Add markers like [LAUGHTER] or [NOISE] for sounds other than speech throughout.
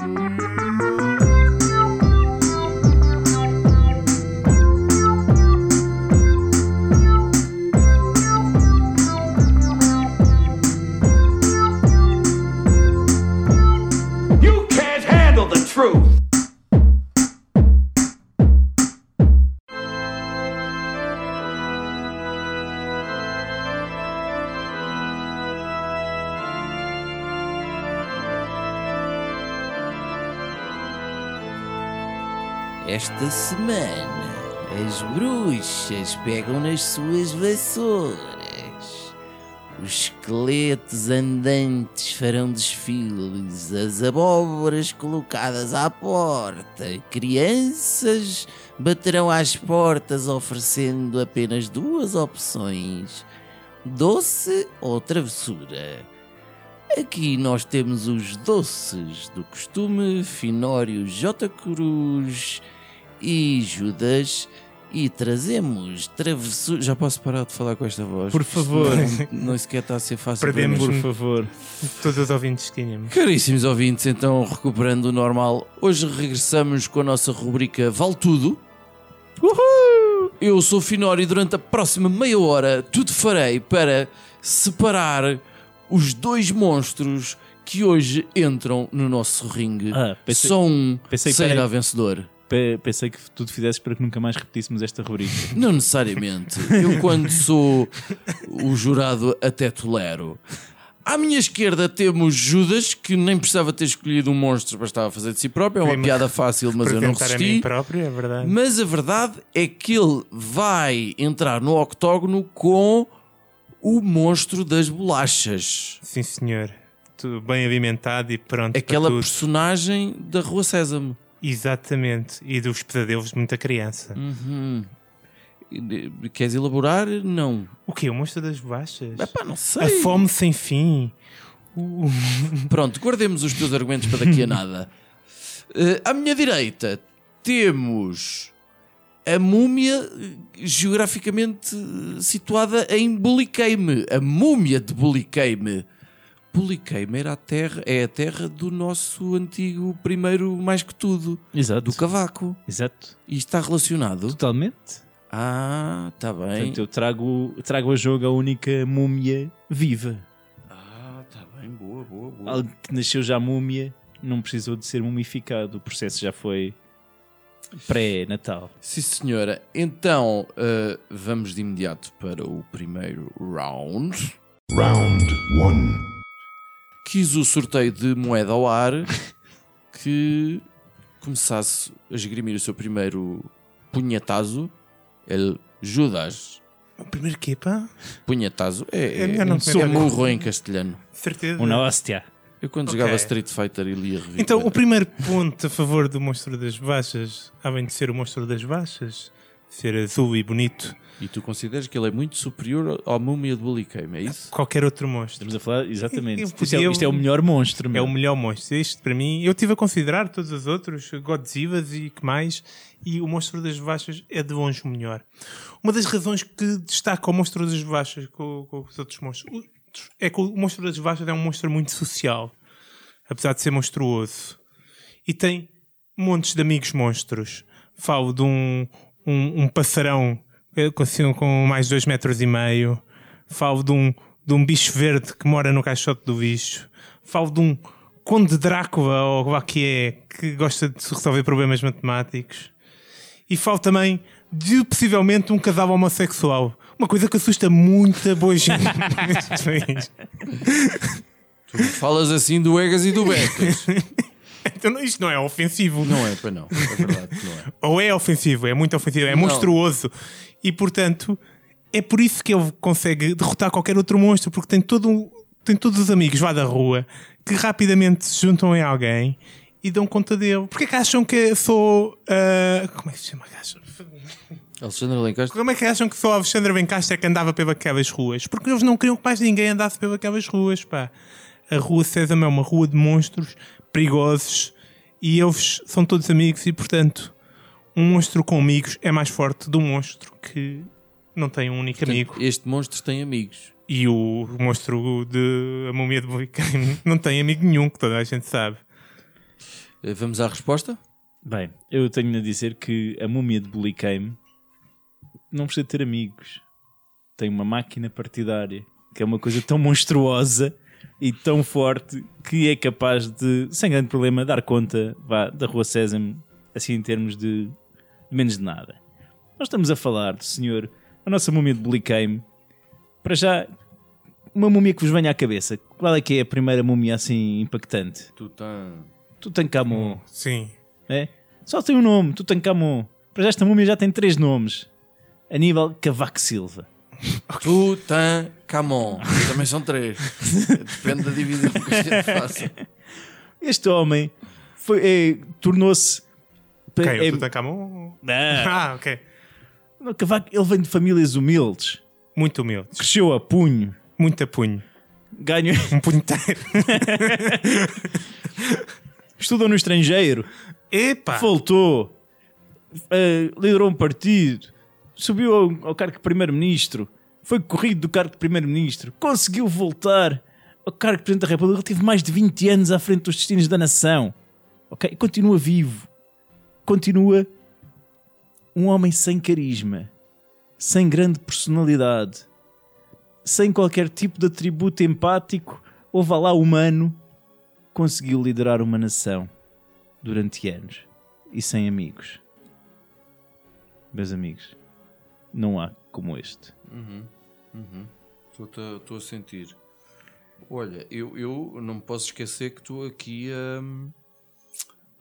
Mm-hmm. Esta semana, as bruxas pegam nas suas vassouras. Os esqueletos andantes farão desfiles, as abóboras colocadas à porta. Crianças baterão às portas oferecendo apenas duas opções: doce ou travessura. Aqui nós temos os doces do costume, Finório J. Cruz e Judas. E trazemos travessura. Já posso parar de falar com esta voz? Por favor. Não, não sequer está a ser fácil. Perdemos por favor. Todos os ouvintes que tínhamos. Caríssimos ouvintes, então recuperando o normal, hoje regressamos com a nossa rubrica Vale Tudo. Eu sou o Finório e durante a próxima meia hora tudo farei para separar os dois monstros que hoje entram no nosso ringue. Ah, pensei- Só um pensei era- vencedor. Pe- Pensei que tu te fizesses para que nunca mais repetíssemos esta rubrica. Não necessariamente. Eu, quando sou o jurado, até tolero. À minha esquerda temos Judas, que nem precisava ter escolhido um monstro, bastava fazer de si próprio. É uma Queria-me piada fácil, mas eu não Apresentar a mim resisti. próprio, é verdade. Mas a verdade é que ele vai entrar no octógono com o monstro das bolachas. Sim, senhor. Tudo bem avimentado e pronto. Aquela para tudo. personagem da Rua Sésamo. Exatamente. E dos pesadelos de muita criança. Uhum. Queres elaborar? Não. O quê? O monstro das baixas? Epá, não sei. A fome sem fim. Uh, Pronto, guardemos os teus argumentos para daqui a nada. [LAUGHS] Eh, à minha direita temos a múmia eh, geograficamente eh, situada em Buliqueime. A múmia de Buliqueime. Buliqueime era a terra, é a terra do nosso antigo primeiro mais que tudo, Exato. do cavaco. Exato. E está relacionado? Totalmente. Ah, está bem. Portanto, eu trago, trago a jogo a única múmia viva. Ah, está bem, boa, boa, boa. Algo que nasceu já múmia, não precisou de ser mumificado. O processo já foi pré-natal. Sim, senhora. Então, eh, vamos de imediato para o primeiro round. Round one. Quis o sorteio de moeda ao ar que começasse a esgrimir o seu primeiro punhetazo. Ele Judas. o primeiro quê, pá? Punhetazo é, É é, não um comentar. murro em castelhano. Certeza. Uma hóstia. Eu quando Ok. jogava Street Fighter e lia revista. Então, o primeiro ponto a favor do monstro das baixas, além de ser o monstro das baixas, ser azul e bonito, E tu consideras que ele é muito superior ao múmia de Buliqueime, é isso? qualquer outro monstro. Estamos a falar, exatamente. Eu Isto é, isto é o melhor monstro. É o melhor monstro. Este, para mim, eu estive a considerar todos os outros, Godzilla e que mais, e o monstro das baixas é de longe o melhor. Uma das razões que destaca o monstro das baixas com, com os outros monstros é que o monstro das baixas é um monstro muito social, apesar de ser monstruoso. E tem montes de amigos monstros. Falo de um, um, um passarão eh, com, assim, com mais de 2 metros e meio. Falo de um, de um bicho verde que mora no caixote do bicho. Falo de um conde Drácula, ou lá que é, que gosta de resolver problemas matemáticos. E falo também de possivelmente um casal homossexual. Uma coisa que assusta muita boa gente [LAUGHS] neste país. Tu falas assim do Egas e do Becas. [LAUGHS] [LAUGHS] Então, isto não é ofensivo. não é, pois não. É verdade não é. ou é ofensivo, é muito ofensivo, é Não. monstruoso. E portanto, é por isso que ele consegue derrotar qualquer outro monstro, porque tem todo um- tem todos os amigos lá da rua que rapidamente se juntam em alguém e dão conta dele. Porquê que acham que eu sou. ah, como é que se chama? Alexandre Alencastre. Como é que acham que sou a Alexandra Bencastre que andava pelas ruas? Porque eles não queriam que mais ninguém andasse pelas ruas, pá. A rua Sésamo é uma rua de monstros perigosos e eles são todos amigos e, portanto, um monstro com amigos é mais forte do monstro que não tem um único amigo. Este monstro tem amigos. E o monstro de a múmia de Bulicane [LAUGHS] não tem amigo nenhum, que toda a gente sabe. Eh, Vamos à resposta? Bem, eu tenho a dizer que a múmia de Bulicame não precisa ter amigos. Tem uma máquina partidária que é uma coisa tão monstruosa e tão forte que é capaz de, sem grande problema, dar conta vá, da Rua Sésamo, assim em termos de menos de nada. Nós estamos a falar do senhor, a nossa múmia de Bulicame. Para já, uma múmia que vos venha à cabeça. Qual é que é a primeira múmia assim impactante? Tutan. Tutankhamon. Sim. É? Só tem um nome, Tutankhamon. Para já esta múmia já tem três nomes. Aníbal Cavaco Silva. Tutankhamon. [LAUGHS] Também são três. Depende da divisão que a gente [LAUGHS] faça. Este homem foi, é, tornou-se. Ok, é- o Tutankhamon. Não, [LAUGHS] Ah, ok. Cavaco, ele vem de famílias humildes, Muito humilde. cresceu a punho, Muito a punho. ganhou, Um punheteiro. estudou no estrangeiro, Epa! voltou, eh, liderou um partido, subiu ao, ao cargo de primeiro-ministro, foi corrido do cargo de primeiro-ministro, conseguiu voltar ao cargo de presidente da República. Teve mais de 20 anos à frente dos destinos da nação. Ok? Continua vivo. Continua um homem sem carisma, sem grande personalidade, sem qualquer tipo de atributo empático ou vá lá humano, conseguiu liderar uma nação durante anos e sem amigos. Meus amigos, não há como este. Estou a sentir. Olha, eu, eu não me posso esquecer que estou aqui a,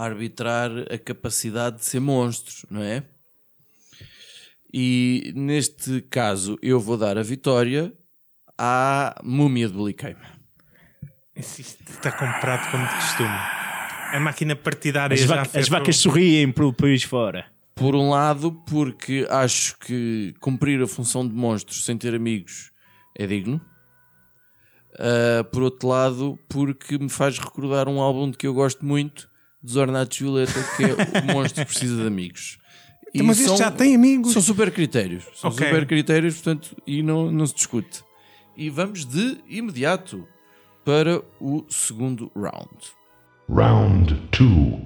a arbitrar a capacidade de ser monstro, não é? E neste caso eu vou dar a vitória à múmia de Bulicame. Isto está comprado como de costume. A máquina partidária As, já vaca- fez as vacas sorriem pelo país fora. Por um lado, porque acho que cumprir a função de monstro sem ter amigos é digno. Ah, por outro lado, porque me faz recordar um álbum de que eu gosto muito, dos Ornatos Violeta, que é O Monstro Precisa de Amigos. [LAUGHS] E Então, Mas este são- já tem amigos. São super critérios. São Ok. super critérios, portanto, e não, não se discute. E vamos de imediato para o segundo round. Round two.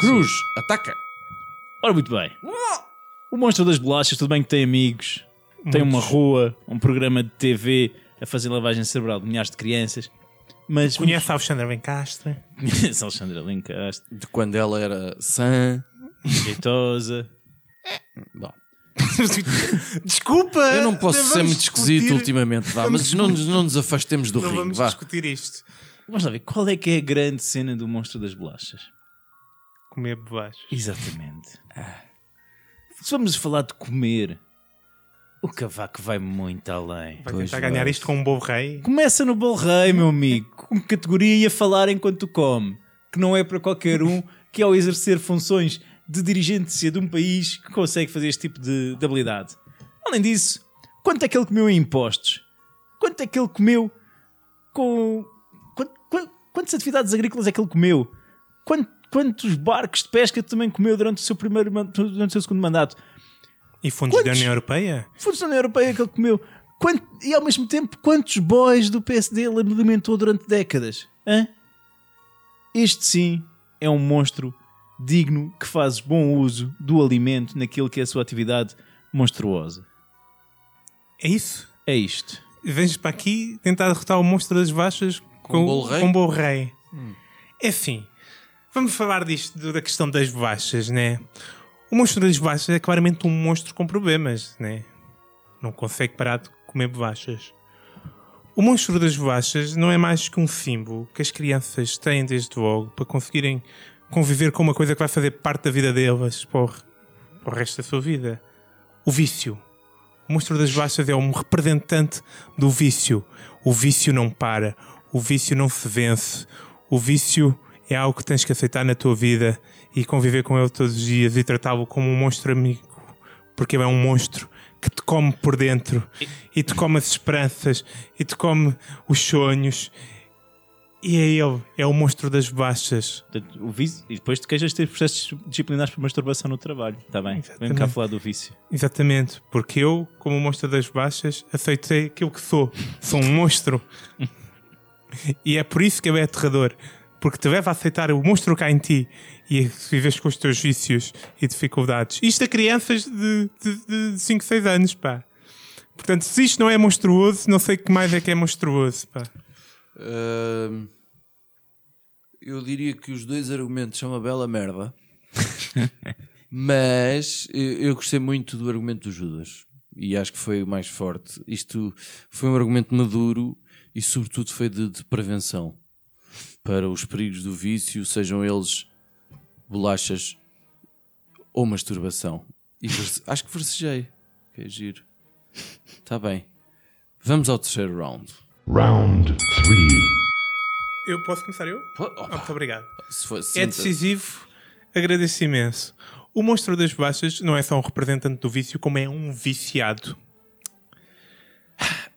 Cruz, ataca! Ora, muito bem. O monstro das bolachas, tudo bem que tem amigos, tem uma rua, um programa de TV a fazer lavagem cerebral de milhares de crianças. Mas Conhece a Alexandra Bencastre? [LAUGHS] Conhece a Alexandra Lencastre, De quando ela era sã. jeitosa. Bom, [LAUGHS] Desculpa! eu não posso vamos ser muito esquisito discutir- ultimamente, vá, mas não, nos- não nos afastemos do Não ringue, vamos vá. discutir isto. Vamos lá ver, qual é que é a grande cena do monstro das bolachas? Comer bolachas. Exatamente. Se vamos falar de comer, o cavaco vai muito além. Vai Pois tentar ganhar isto com um bom rei. Começa no bolo rei, meu amigo, com categoria e a falar enquanto come, que não é para qualquer um que ao exercer funções de dirigência de um país que consegue fazer este tipo de, de habilidade. Além disso, quanto é que ele comeu em impostos? Quanto é que ele comeu com... quan- quan- quantas atividades agrícolas é que ele comeu? Quant- quantos barcos de pesca também comeu durante o seu primeiro durante o seu segundo mandato? E fundos da Quantos? União Europeia? fundos da União Europeia que ele comeu. Quant- e ao mesmo tempo, quantos boys do PSD ele alimentou durante décadas? Hã? Este sim é um monstro digno que faz bom uso do alimento naquilo que é a sua atividade monstruosa. É isso? É isto. Vens para aqui tentar derrotar o monstro das baixas com, um bolo rei? com um bolo rei. É assim, vamos falar disto, da questão das baixas, né? O monstro das baixas é claramente um monstro com problemas, né? Não consegue parar de comer bolachas. O monstro das bolachas não é mais que um símbolo que as crianças têm desde logo para conseguirem conviver com uma coisa que vai fazer parte da vida delas para o, resto da sua vida. O vício. O monstro das baixas é um representante do vício. O vício não para. O vício não se vence. O vício é algo que tens que aceitar na tua vida e conviver com ele todos os dias e tratá-lo como um monstro amigo. Porque ele é um monstro que te come por dentro e te come as esperanças e te come os sonhos. E é ele, é o monstro das baixas. O vício, e depois te queixas de ter processos disciplinares por masturbação no trabalho. Está bem. Vem cá falar do vício. Exatamente, porque eu, como monstro das baixas, aceitei aquilo que sou. Sou um monstro. [LAUGHS] e é por isso que ele é aterrador. Porque te leva a aceitar o monstro cá em ti e vives com os teus vícios e dificuldades. Isto a crianças de, de, de 5, 6 anos, pá. Portanto, se isto não é monstruoso, não sei o que mais é que é monstruoso, pá. Eu diria que os dois argumentos são uma bela merda. [LAUGHS] Mas eu, eu gostei muito do argumento do Judas. E acho que foi o mais forte. Isto foi um argumento maduro e, sobretudo, foi de, de prevenção para os perigos do vício, sejam eles bolachas ou masturbação. E [LAUGHS] acho que versejei. Que é giro. Está bem. Vamos ao terceiro round. Round 3. Eu posso começar eu? Opa, muito obrigado. se for- É senta- decisivo, agradeço imenso. O monstro das baixas não é só um representante do vício, como é um viciado.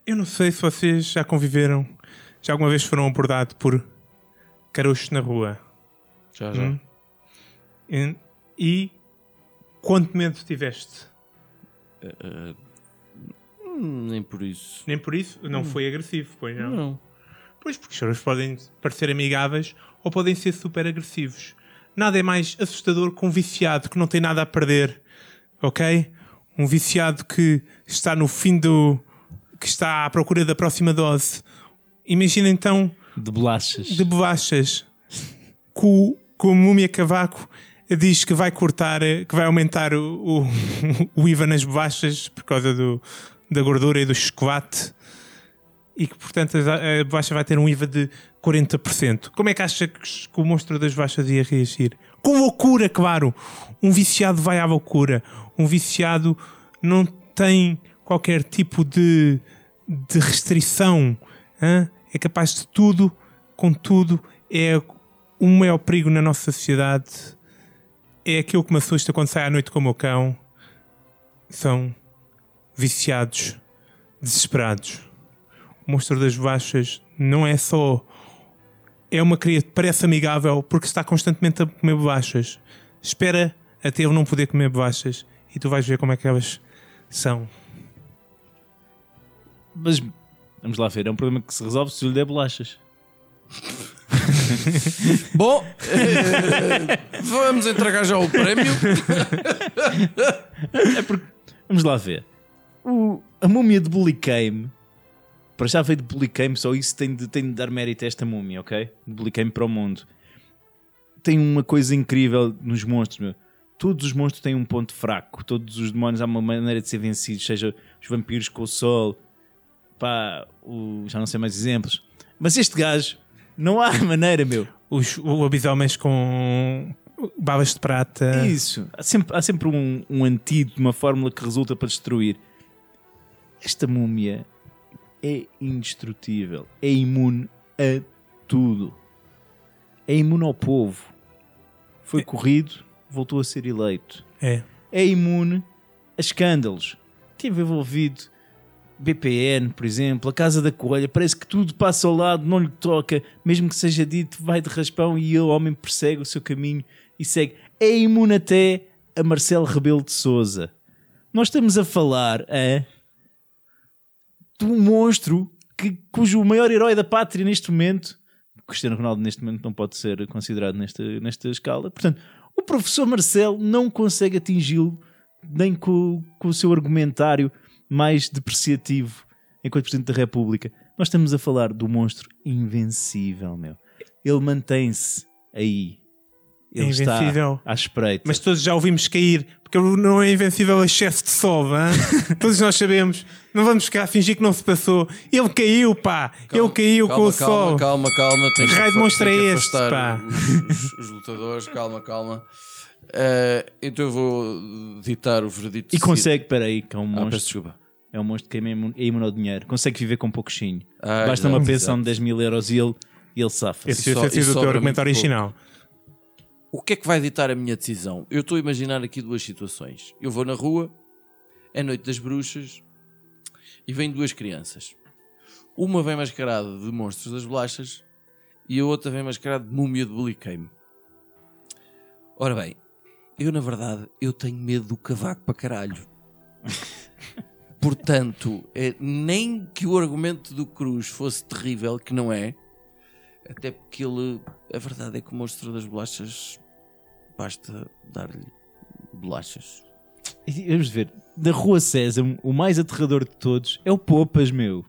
Eu não sei se vocês já conviveram, já alguma vez foram abordados por caroços na rua. Já, já. Hum? E, e quanto medo tiveste? Hum, nem por isso. Nem por isso? Não foi agressivo, pois não? Não. Pois, porque os choros podem parecer amigáveis ou podem ser super agressivos. Nada é mais assustador que um viciado que não tem nada a perder, ok? Um viciado que está no fim do. que está à procura da próxima dose. Imagina então De bolachas. de bolachas o, que o múmia cavaco diz que vai cortar, eh, que vai aumentar o, o, [LAUGHS] o IVA nas bolachas por causa do, da gordura e do chocolate e que portanto a, a bolacha vai ter um IVA de 40%. Como é que acha que, o monstro das bolachas ia reagir? Com loucura, claro! Um viciado vai à loucura. Um viciado não tem qualquer tipo de, de restrição. hã? É capaz de tudo, contudo, é o maior perigo na nossa sociedade. É aquilo que me assusta quando sai à noite com o meu cão. São viciados, desesperados. O monstro das baixas não é só. É uma criatura parece amigável porque está constantemente a comer bolachas. Espera até ele não poder comer bolachas e tu vais ver como é que elas são. Mas vamos lá ver, é um problema que se resolve se lhe der bolachas. [LAUGHS] Bom, eh, vamos entregar já o prémio. [LAUGHS] Vamos lá ver. O- a múmia de Bully Came, para já veio de Bully Came, só isso tem de, tem de dar mérito a esta múmia, ok? De Bully Came para o mundo. Tem uma coisa incrível nos monstros, meu. Todos os monstros têm um ponto fraco. Todos os demónios há uma maneira de ser vencidos, seja os vampiros com o sol, pá, o- já não sei mais exemplos. Mas este gajo, não há [LAUGHS] maneira, meu. Os lobisomens com babas de prata. Isso. Há sempre, há sempre um, um antídoto, uma fórmula que resulta para destruir. Esta múmia é indestrutível. É imune a tudo. É imune ao povo. Foi corrido, voltou a ser eleito. É. É imune a escândalos. Teve envolvido BPN, por exemplo, a Casa da Coelha. Parece que tudo passa ao lado, não lhe toca. Mesmo que seja dito, vai de raspão e o homem persegue o seu caminho e segue. É imune até a Marcelo Rebelo de Souza. Nós estamos a falar a de um monstro que, cujo maior herói da pátria neste momento, Cristiano Ronaldo neste momento não pode ser considerado nesta, nesta escala. Portanto, o professor Marcelo não consegue atingi-lo nem com, com o seu argumentário mais depreciativo enquanto Presidente da República. Nós estamos a falar do monstro invencível, meu. Ele mantém-se aí. Ele É invencível. está à espreita. Mas todos já ouvimos cair, porque ele não é invencível a excesso de hã? [LAUGHS] todos nós sabemos. Não vamos ficar a fingir que não se passou. Ele caiu, pá! ele caiu com calma, o sol. Calma, calma, calma. Que raio de monstro é este, pá? Os, os- os lutadores, calma, calma. Eh, então eu vou ditar o veredito. E consegue, espera aí, que é um seguida. Ah, peço monstro. desculpa. É um monstro que é imune é ao dinheiro. Consegue viver com pouquinho. Ah, Basta exato, uma pensão exato. de 10 mil euros e ele, ele safa. Esse sido o teu muito original. O que é que vai ditar a minha decisão? Eu estou a imaginar aqui duas situações. Eu vou na rua, é noite das bruxas, e vêm duas crianças. Uma vem mascarada de monstros das bolachas e a outra vem mascarada de múmia de buliqueime. Ora bem, eu na verdade eu tenho medo do cavaco para caralho. [LAUGHS] Portanto, eh, nem que o argumento do Cruz fosse terrível, que não é, Até porque ele. A verdade é que o monstro das bolachas basta dar-lhe bolachas. E Vamos ver, da Rua Sésamo, o mais aterrador de todos é o Popas, meu.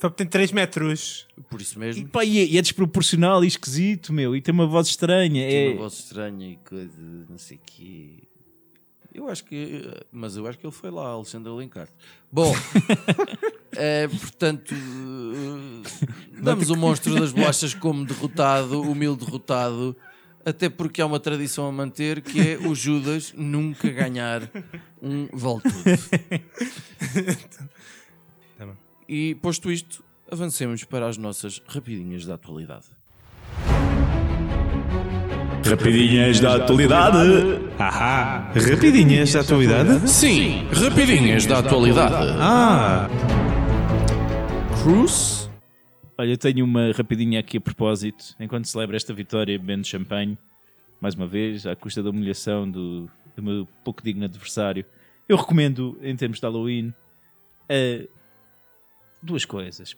Só que tem 3 metros. Por isso E, mesmo. pá, e é, e é desproporcional e esquisito, meu. E tem uma voz estranha. Tem É... uma voz estranha e coisa, não sei o quê. Eu acho que. Mas eu acho que ele foi lá, Alexandre Alencar. Bom, [LAUGHS] eh, portanto, eh, damos o monstro das bolachas como derrotado, humilde derrotado, até porque há uma tradição a manter que é o Judas nunca ganhar um Voltudo. Tá. E posto isto, avancemos para as nossas rapidinhas da atualidade. Rapidinhas da atualidade. Ahá! Rapidinhas da atualidade? Sim, rapidinhas da atualidade. Ah! Cruz Olha, eu tenho uma rapidinha aqui a propósito. Enquanto celebra esta vitória, bebendo champanhe, mais uma vez, à custa da humilhação do, do meu pouco digno adversário, eu recomendo, em termos de Halloween, eh, duas coisas.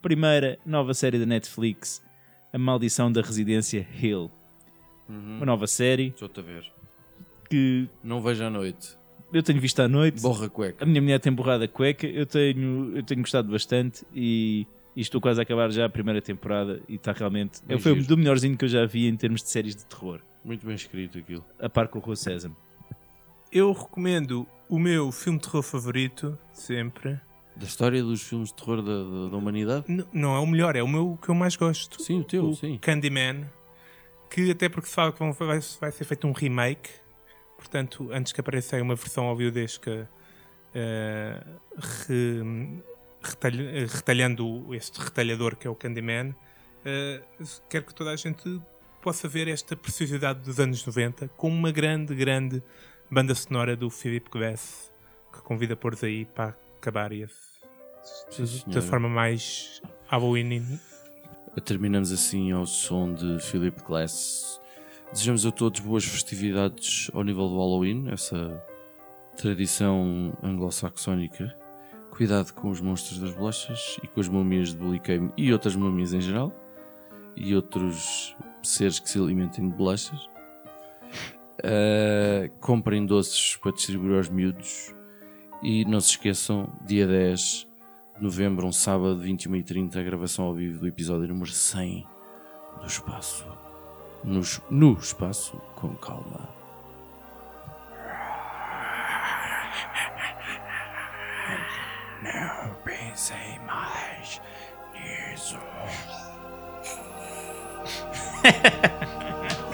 Primeira, nova série da Netflix, A Maldição da Residência Hill. Uma nova série Estou-te a ver. que Não vejo à noite. eu tenho visto à noite. Borra cueca. A minha mulher tem borrada cueca, eu tenho, eu tenho gostado bastante e, e estou quase a acabar já a primeira temporada e está realmente. Bem foi giro. do melhorzinho que eu já vi em termos de séries de terror, Muito bem escrito aquilo. a par com o Rua Sésamo. Eu recomendo o meu filme de terror favorito, sempre. Da história dos filmes de terror da, da, da humanidade? N- não é o melhor, é o meu que eu mais gosto. Sim, o teu, o sim. Candyman. Que até porque se fala que vai, vai ser feito um remake. Portanto, antes que apareça aí uma versão audiodesca eh, re- eh, retalhando este retalhador que é o Candyman, eh, quero que toda a gente possa ver esta preciosidade dos anos 90 com uma grande, grande banda sonora do Philip Glass que convida a pôr aí para acabar esse, Sim, da senhora. forma mais Halloween Terminamos assim ao som de Philip Glass. Desejamos a todos boas festividades ao nível do Halloween, essa tradição anglo-saxónica. Cuidado com os monstros das bolachas e com as múmias de Bulicame e outras múmias em geral. E outros seres que se alimentem de bolachas. Uh, comprem doces para distribuir aos miúdos. E não se esqueçam, dia 10 de novembro, um sábado, 21h30, a gravação ao vivo do episódio número 100 do Espaço. Nos- no Espaço, com calma. Não pensei mais nisso. [LAUGHS]